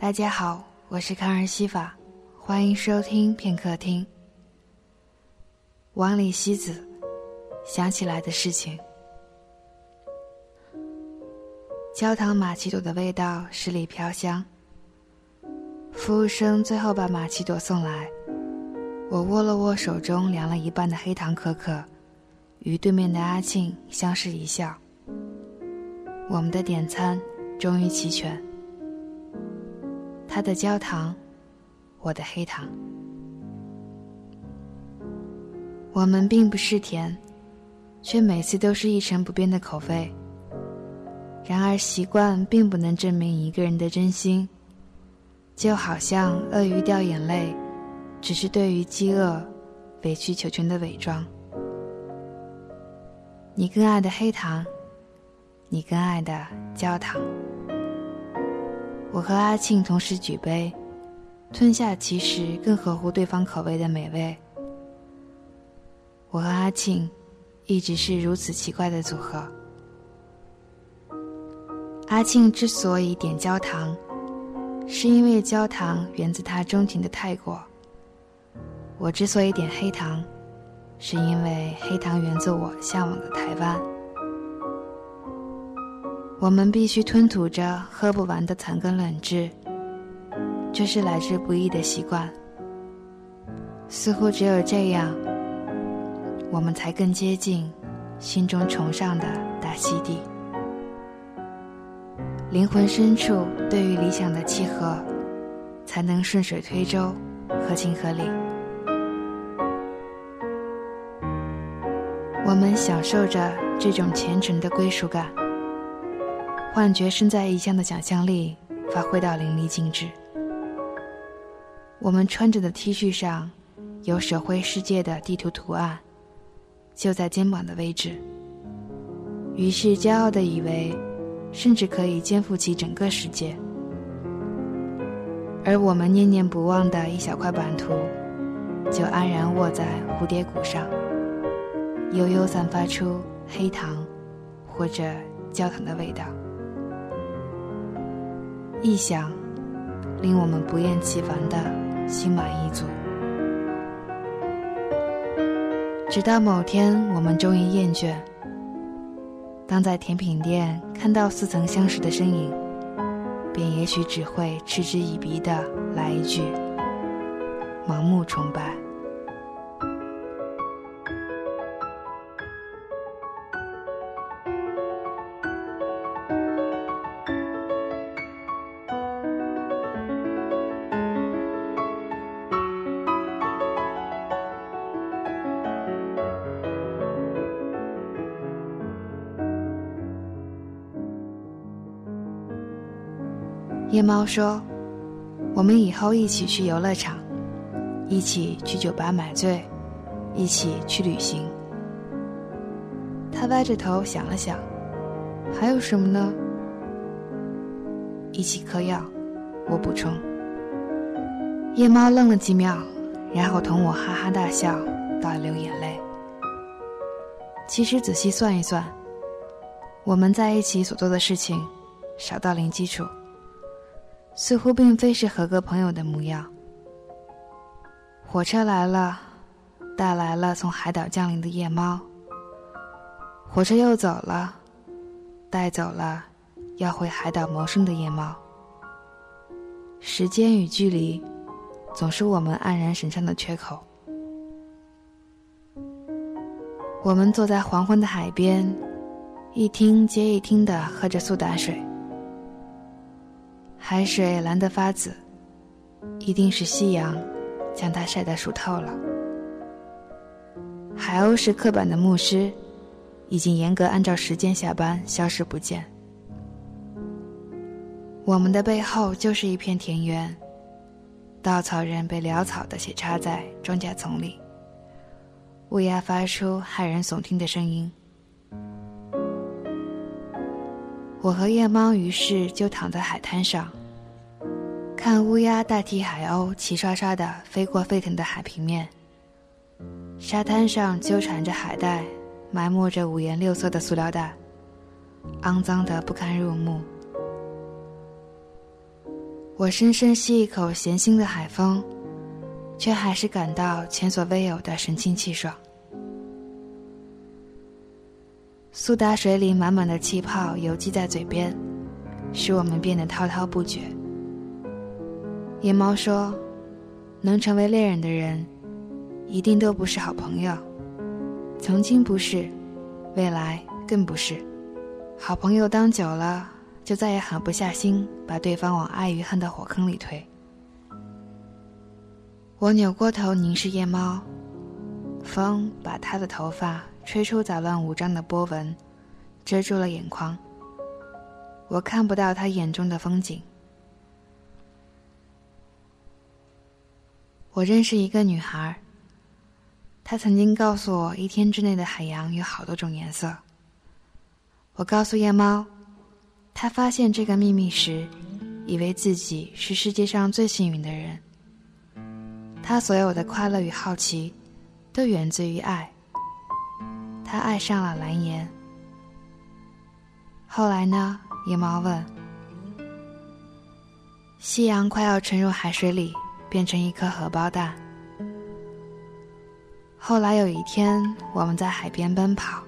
大家好，我是康尔西法，欢迎收听片刻听。王里西子想起来的事情。焦糖玛奇朵的味道十里飘香。服务生最后把玛奇朵送来，我握了握手中凉了一半的黑糖可可，与对面的阿庆相视一笑。我们的点餐终于齐全。他的焦糖，我的黑糖。我们并不是甜，却每次都是一成不变的口味。然而习惯并不能证明一个人的真心，就好像鳄鱼掉眼泪，只是对于饥饿委曲求全的伪装。你更爱的黑糖，你更爱的焦糖。我和阿庆同时举杯，吞下其实更合乎对方口味的美味。我和阿庆一直是如此奇怪的组合。阿庆之所以点焦糖，是因为焦糖源自他钟情的泰国；我之所以点黑糖，是因为黑糖源自我向往的台湾。我们必须吞吐着喝不完的残羹冷炙，这是来之不易的习惯。似乎只有这样。我们才更接近心中崇尚的大溪地。灵魂深处对于理想的契合，才能顺水推舟，合情合理。我们享受着这种虔诚的归属感，幻觉身在异乡的想象力发挥到淋漓尽致。我们穿着的 T 恤上有手绘世界的地图图案。就在肩膀的位置，于是骄傲的以为，甚至可以肩负起整个世界。而我们念念不忘的一小块版图，就安然卧在蝴蝶谷上，悠悠散发出黑糖或者焦糖的味道。臆想，令我们不厌其烦的心满意足。直到某天，我们终于厌倦。当在甜品店看到似曾相识的身影，便也许只会嗤之以鼻的来一句：“盲目崇拜。”夜猫说：“我们以后一起去游乐场，一起去酒吧买醉，一起去旅行。”他歪着头想了想，还有什么呢？一起嗑药，我补充。夜猫愣了几秒，然后同我哈哈大笑，到流眼泪。其实仔细算一算，我们在一起所做的事情，少到零基础。似乎并非是合格朋友的模样。火车来了，带来了从海岛降临的夜猫。火车又走了，带走了要回海岛谋生的夜猫。时间与距离，总是我们黯然神伤的缺口。我们坐在黄昏的海边，一听接一听的喝着苏打水。海水蓝得发紫，一定是夕阳将它晒得熟透了。海鸥是刻板的牧师，已经严格按照时间下班，消失不见。我们的背后就是一片田园，稻草人被潦草的斜插在庄稼丛里，乌鸦发出骇人耸听的声音。我和夜猫于是就躺在海滩上，看乌鸦代替海鸥齐刷刷的飞过沸腾的海平面。沙滩上纠缠着海带，埋没着五颜六色的塑料袋，肮脏得不堪入目。我深深吸一口咸腥的海风，却还是感到前所未有的神清气爽。苏打水里满满的气泡游击在嘴边，使我们变得滔滔不绝。野猫说：“能成为恋人的人，一定都不是好朋友。曾经不是，未来更不是。好朋友当久了，就再也狠不下心把对方往爱与恨的火坑里推。”我扭过头凝视夜猫，风把他的头发。吹出杂乱无章的波纹，遮住了眼眶。我看不到他眼中的风景。我认识一个女孩，她曾经告诉我，一天之内的海洋有好多种颜色。我告诉夜猫，她发现这个秘密时，以为自己是世界上最幸运的人。她所有的快乐与好奇，都源自于爱。他爱上了蓝颜。后来呢？野猫问。夕阳快要沉入海水里，变成一颗荷包蛋。后来有一天，我们在海边奔跑、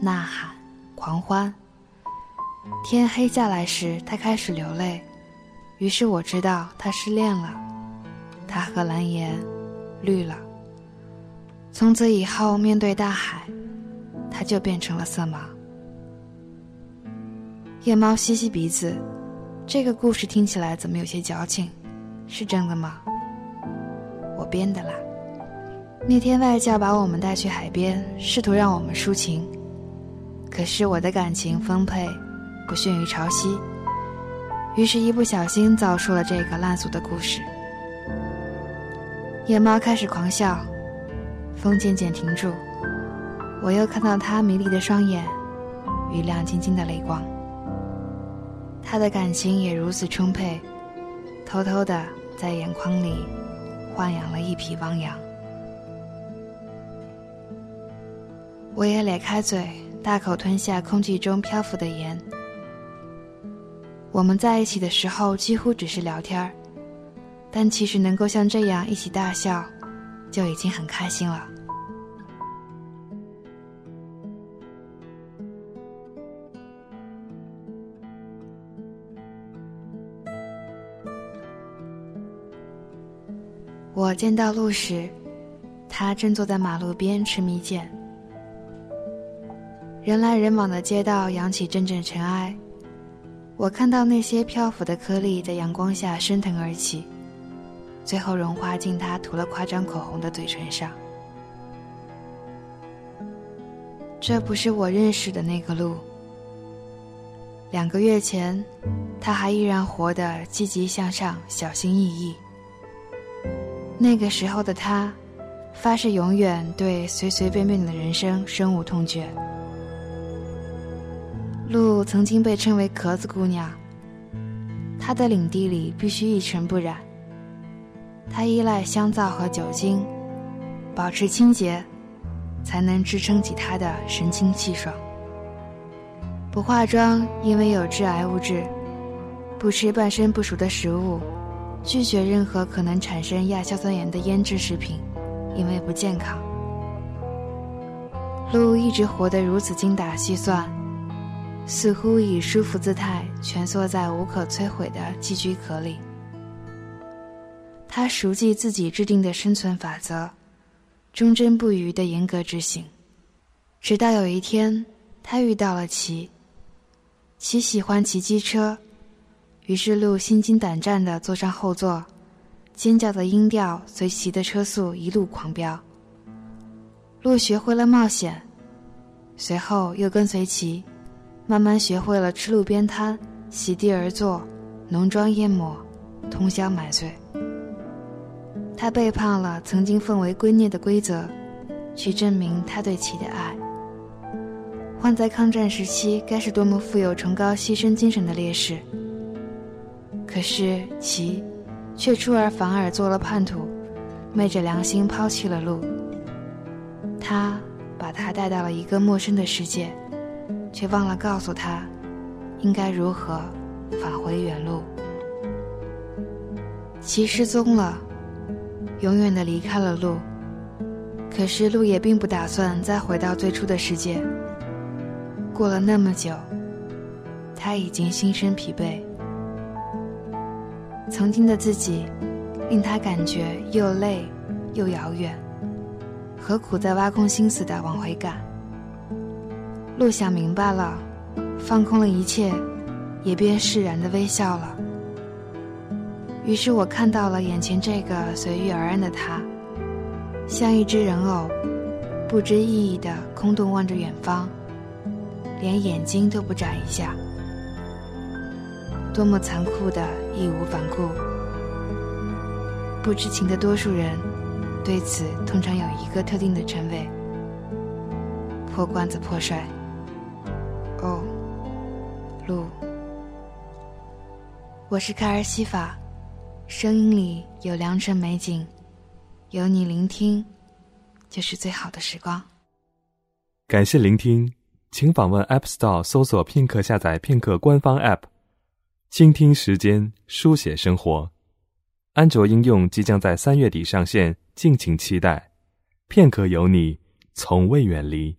呐喊、狂欢。天黑下来时，他开始流泪，于是我知道他失恋了。他和蓝颜绿了。从此以后，面对大海。他就变成了色盲。夜猫吸吸鼻子，这个故事听起来怎么有些矫情？是真的吗？我编的啦。那天外教把我们带去海边，试图让我们抒情，可是我的感情丰沛，不逊于潮汐，于是，一不小心造出了这个烂俗的故事。夜猫开始狂笑，风渐渐停住。我又看到他迷离的双眼，与亮晶晶的泪光。他的感情也如此充沛，偷偷的在眼眶里豢养了一匹汪洋。我也咧开嘴，大口吞下空气中漂浮的盐。我们在一起的时候几乎只是聊天儿，但其实能够像这样一起大笑，就已经很开心了。见到路时，他正坐在马路边吃蜜饯。人来人往的街道扬起阵阵尘埃，我看到那些漂浮的颗粒在阳光下升腾而起，最后融化进他涂了夸张口红的嘴唇上。这不是我认识的那个路。两个月前，他还依然活得积极向上、小心翼翼。那个时候的他，发誓永远对随随便便的人生深恶痛绝。鹿曾经被称为壳子姑娘，她的领地里必须一尘不染。她依赖香皂和酒精，保持清洁，才能支撑起她的神清气爽。不化妆，因为有致癌物质；不吃半生不熟的食物。拒绝任何可能产生亚硝酸盐的腌制食品，因为不健康。鹿一直活得如此精打细算，似乎以舒服姿态蜷缩在无可摧毁的寄居壳里。他熟记自己制定的生存法则，忠贞不渝地严格执行。直到有一天，他遇到了奇。奇喜欢骑机车。于是，鹿心惊胆战地坐上后座，尖叫的音调随骑的车速一路狂飙。鹿学会了冒险，随后又跟随骑，慢慢学会了吃路边摊、席地而坐、浓妆艳抹、通宵买醉。他背叛了曾经奉为圭臬的规则，去证明他对骑的爱。换在抗战时期，该是多么富有崇高牺牲精神的烈士！可是，其却出尔反尔做了叛徒，昧着良心抛弃了路。他把他带到了一个陌生的世界，却忘了告诉他，应该如何返回原路。其失踪了，永远的离开了路。可是路也并不打算再回到最初的世界。过了那么久，他已经心生疲惫。曾经的自己，令他感觉又累又遥远，何苦再挖空心思的往回赶？路想明白了，放空了一切，也便释然的微笑了。于是我看到了眼前这个随遇而安的他。像一只人偶，不知意义的空洞望着远方，连眼睛都不眨一下。多么残酷的义无反顾！不知情的多数人，对此通常有一个特定的称谓：破罐子破摔。哦，路，我是卡尔西法，声音里有良辰美景。有你聆听，就是最好的时光。感谢聆听，请访问 App Store 搜索片刻，下载片刻官方 App，倾听时间，书写生活。安卓应用即将在三月底上线，敬请期待。片刻有你，从未远离。